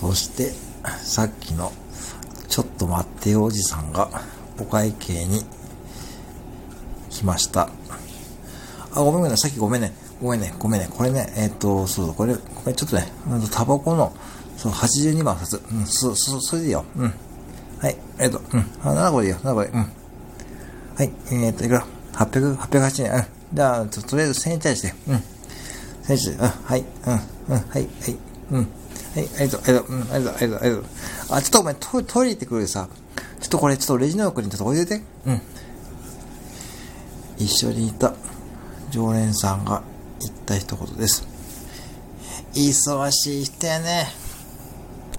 そして、さっきの、ちょっと待ってよおじさんが、お会計に、来ました。あ、ごめんごめん、さっきごめんね。ごめんね、ごめんね。これね、えっ、と、そうそう、これ、これちょっとね、タバコの、そう、82番札。うん、そ、そ、それでいいよ。うん。はい、えっ、と、うん。あ、7個でいいよ、7個で。うん。はい、えっ、と、いくら ?800、808円。うん。じゃあ、ととりあえず1000円チャージして。うん。1000円チャージ。うん、はい、うん、うん、はい、はい、うん。はい、ありがとう、ありがとう、うん、ありがとう、ありがとう、あちょっとごめん、トイトイレ行ってくるでさ。ちょっとこれ、ちょっとレジの横にちょっと置いといて。うん。一緒にいた常連さんが言った一言です。忙しい人やね。